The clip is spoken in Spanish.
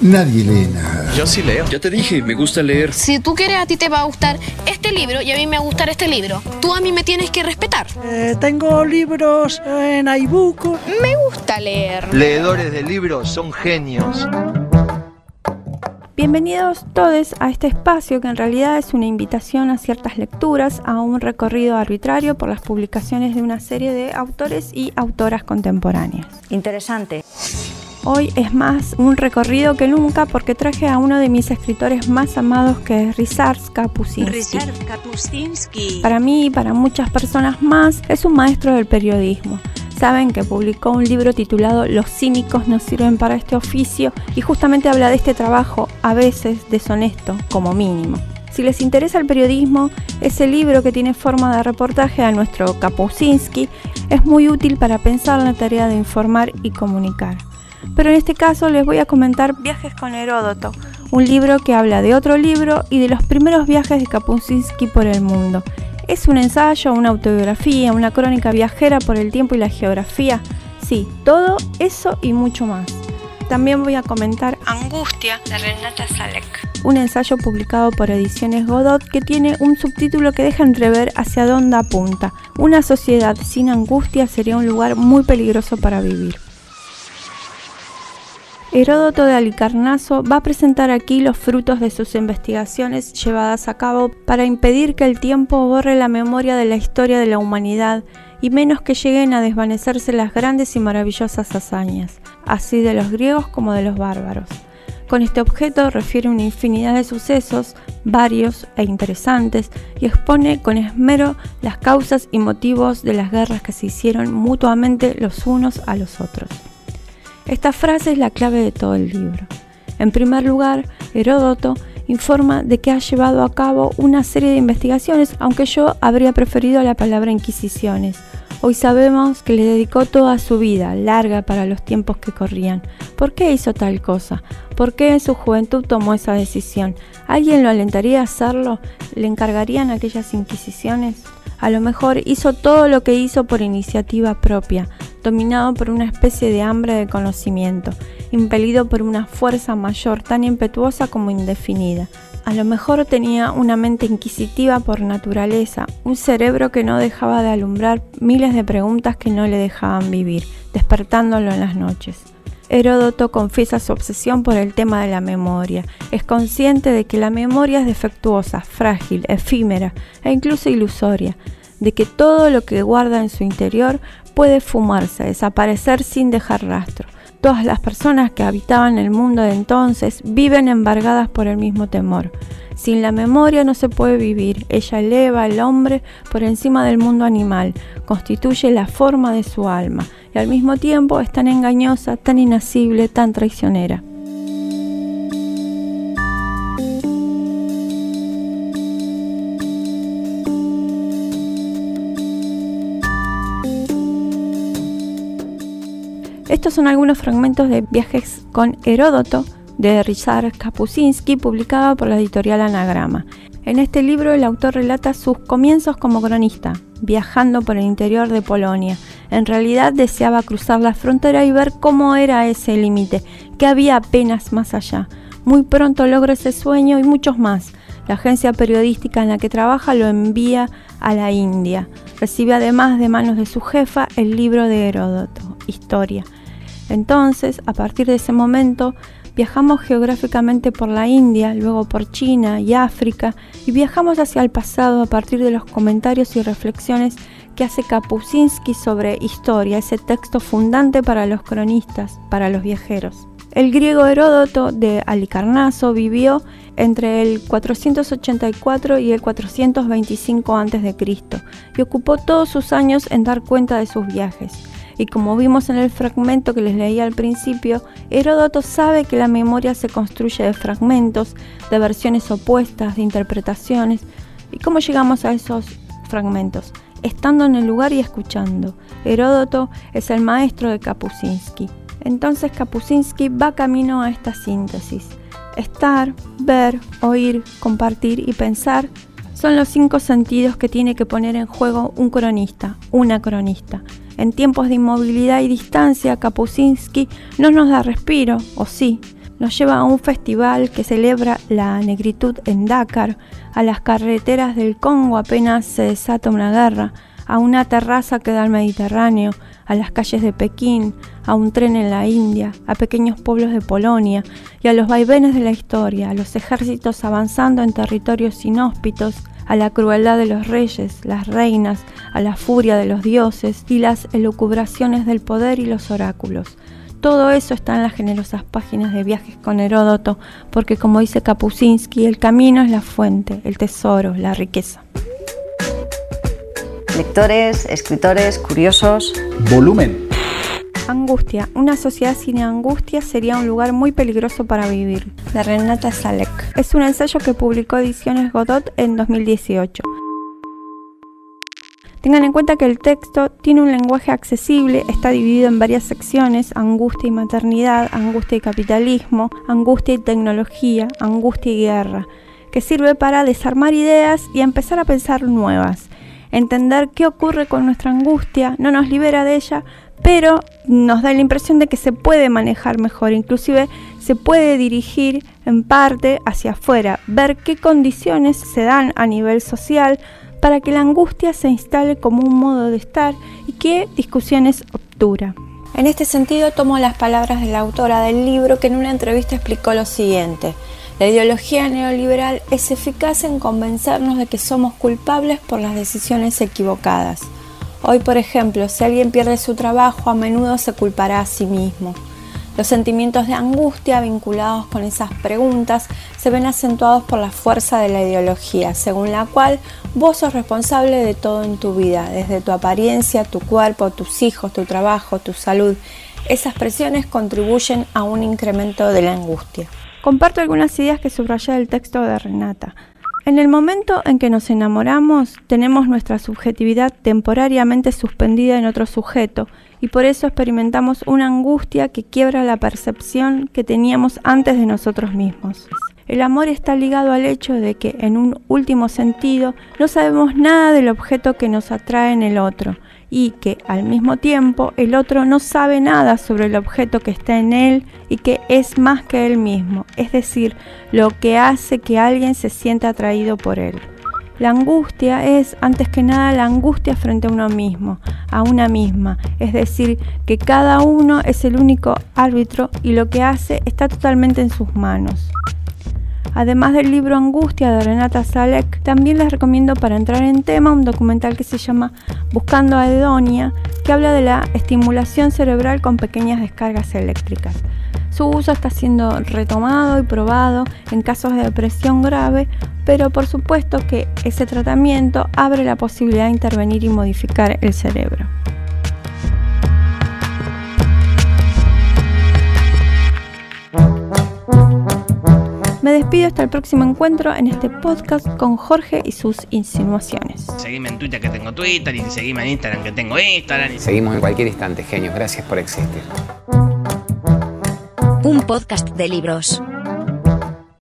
nadie lee nada. Yo sí leo. Ya te dije, me gusta leer. Si tú quieres, a ti te va a gustar este libro y a mí me va a gustar este libro. Tú a mí me tienes que respetar. Eh, tengo libros en iBook. Me gusta leer. Leedores de libros son genios. Bienvenidos todos a este espacio que en realidad es una invitación a ciertas lecturas, a un recorrido arbitrario por las publicaciones de una serie de autores y autoras contemporáneas. Interesante. Hoy es más un recorrido que nunca porque traje a uno de mis escritores más amados que es Ryszard Kapuscinski. Kapuscinski. Para mí y para muchas personas más es un maestro del periodismo. Saben que publicó un libro titulado Los cínicos no sirven para este oficio y justamente habla de este trabajo a veces deshonesto como mínimo. Si les interesa el periodismo, ese libro que tiene forma de reportaje a nuestro Kapuscinski es muy útil para pensar la tarea de informar y comunicar pero en este caso les voy a comentar Viajes con Heródoto, un libro que habla de otro libro y de los primeros viajes de Kapuscinski por el mundo. Es un ensayo, una autobiografía, una crónica viajera por el tiempo y la geografía. Sí, todo eso y mucho más. También voy a comentar Angustia de Renata Salek, un ensayo publicado por Ediciones Godot que tiene un subtítulo que deja entrever hacia dónde apunta. Una sociedad sin angustia sería un lugar muy peligroso para vivir. Heródoto de Alicarnaso va a presentar aquí los frutos de sus investigaciones llevadas a cabo para impedir que el tiempo borre la memoria de la historia de la humanidad y menos que lleguen a desvanecerse las grandes y maravillosas hazañas, así de los griegos como de los bárbaros. Con este objeto refiere una infinidad de sucesos, varios e interesantes, y expone con esmero las causas y motivos de las guerras que se hicieron mutuamente los unos a los otros. Esta frase es la clave de todo el libro. En primer lugar, Heródoto informa de que ha llevado a cabo una serie de investigaciones, aunque yo habría preferido la palabra inquisiciones. Hoy sabemos que le dedicó toda su vida, larga para los tiempos que corrían. ¿Por qué hizo tal cosa? ¿Por qué en su juventud tomó esa decisión? ¿Alguien lo alentaría a hacerlo? ¿Le encargarían aquellas inquisiciones? A lo mejor hizo todo lo que hizo por iniciativa propia, dominado por una especie de hambre de conocimiento, impelido por una fuerza mayor tan impetuosa como indefinida. A lo mejor tenía una mente inquisitiva por naturaleza, un cerebro que no dejaba de alumbrar miles de preguntas que no le dejaban vivir, despertándolo en las noches. Heródoto confiesa su obsesión por el tema de la memoria. Es consciente de que la memoria es defectuosa, frágil, efímera e incluso ilusoria, de que todo lo que guarda en su interior puede fumarse, desaparecer sin dejar rastro. Todas las personas que habitaban el mundo de entonces viven embargadas por el mismo temor. Sin la memoria no se puede vivir. Ella eleva al hombre por encima del mundo animal, constituye la forma de su alma y al mismo tiempo es tan engañosa, tan inasible, tan traicionera. Estos son algunos fragmentos de Viajes con Heródoto de Richard Kapuscinski, publicado por la editorial Anagrama. En este libro el autor relata sus comienzos como cronista, viajando por el interior de Polonia. En realidad deseaba cruzar la frontera y ver cómo era ese límite, que había apenas más allá. Muy pronto logra ese sueño y muchos más. La agencia periodística en la que trabaja lo envía a la India. Recibe además de manos de su jefa el libro de Heródoto, Historia. Entonces, a partir de ese momento, viajamos geográficamente por la India, luego por China y África, y viajamos hacia el pasado a partir de los comentarios y reflexiones que hace Kapuscinski sobre historia, ese texto fundante para los cronistas, para los viajeros. El griego Heródoto de Alicarnaso vivió entre el 484 y el 425 a.C. y ocupó todos sus años en dar cuenta de sus viajes. Y como vimos en el fragmento que les leí al principio, Heródoto sabe que la memoria se construye de fragmentos, de versiones opuestas, de interpretaciones. ¿Y cómo llegamos a esos fragmentos? Estando en el lugar y escuchando. Heródoto es el maestro de Kapuscinski. Entonces Kapuscinski va camino a esta síntesis. Estar, ver, oír, compartir y pensar son los cinco sentidos que tiene que poner en juego un cronista, una cronista. En tiempos de inmovilidad y distancia, Kapuscinski no nos da respiro, o sí. Nos lleva a un festival que celebra la negritud en Dakar, a las carreteras del Congo apenas se desata una guerra, a una terraza que da al Mediterráneo, a las calles de Pekín, a un tren en la India, a pequeños pueblos de Polonia y a los vaivenes de la historia, a los ejércitos avanzando en territorios inhóspitos, a la crueldad de los reyes, las reinas, a la furia de los dioses y las elucubraciones del poder y los oráculos. Todo eso está en las generosas páginas de viajes con Heródoto, porque como dice Kapuscinski, el camino es la fuente, el tesoro, la riqueza. Lectores, escritores, curiosos. Volumen. Angustia. Una sociedad sin angustia sería un lugar muy peligroso para vivir. De Renata Salek. Es un ensayo que publicó Ediciones Godot en 2018. Tengan en cuenta que el texto tiene un lenguaje accesible, está dividido en varias secciones, angustia y maternidad, angustia y capitalismo, angustia y tecnología, angustia y guerra, que sirve para desarmar ideas y empezar a pensar nuevas. Entender qué ocurre con nuestra angustia no nos libera de ella, pero nos da la impresión de que se puede manejar mejor, inclusive se puede dirigir en parte hacia afuera, ver qué condiciones se dan a nivel social para que la angustia se instale como un modo de estar y qué discusiones obtura. En este sentido tomo las palabras de la autora del libro que en una entrevista explicó lo siguiente. La ideología neoliberal es eficaz en convencernos de que somos culpables por las decisiones equivocadas. Hoy, por ejemplo, si alguien pierde su trabajo, a menudo se culpará a sí mismo. Los sentimientos de angustia vinculados con esas preguntas se ven acentuados por la fuerza de la ideología, según la cual vos sos responsable de todo en tu vida, desde tu apariencia, tu cuerpo, tus hijos, tu trabajo, tu salud. Esas presiones contribuyen a un incremento de la angustia. Comparto algunas ideas que subrayé del texto de Renata. En el momento en que nos enamoramos, tenemos nuestra subjetividad temporariamente suspendida en otro sujeto y por eso experimentamos una angustia que quiebra la percepción que teníamos antes de nosotros mismos. El amor está ligado al hecho de que, en un último sentido, no sabemos nada del objeto que nos atrae en el otro y que al mismo tiempo el otro no sabe nada sobre el objeto que está en él y que es más que él mismo, es decir, lo que hace que alguien se sienta atraído por él. La angustia es, antes que nada, la angustia frente a uno mismo, a una misma, es decir, que cada uno es el único árbitro y lo que hace está totalmente en sus manos. Además del libro Angustia de Renata Salek, también les recomiendo para entrar en tema un documental que se llama Buscando a Edonia, que habla de la estimulación cerebral con pequeñas descargas eléctricas. Su uso está siendo retomado y probado en casos de depresión grave, pero por supuesto que ese tratamiento abre la posibilidad de intervenir y modificar el cerebro. Me despido hasta el próximo encuentro en este podcast con Jorge y sus insinuaciones. Seguime en Twitter que tengo Twitter y seguime en Instagram que tengo Instagram. Seguimos en cualquier instante, genios. Gracias por existir. Un podcast de libros.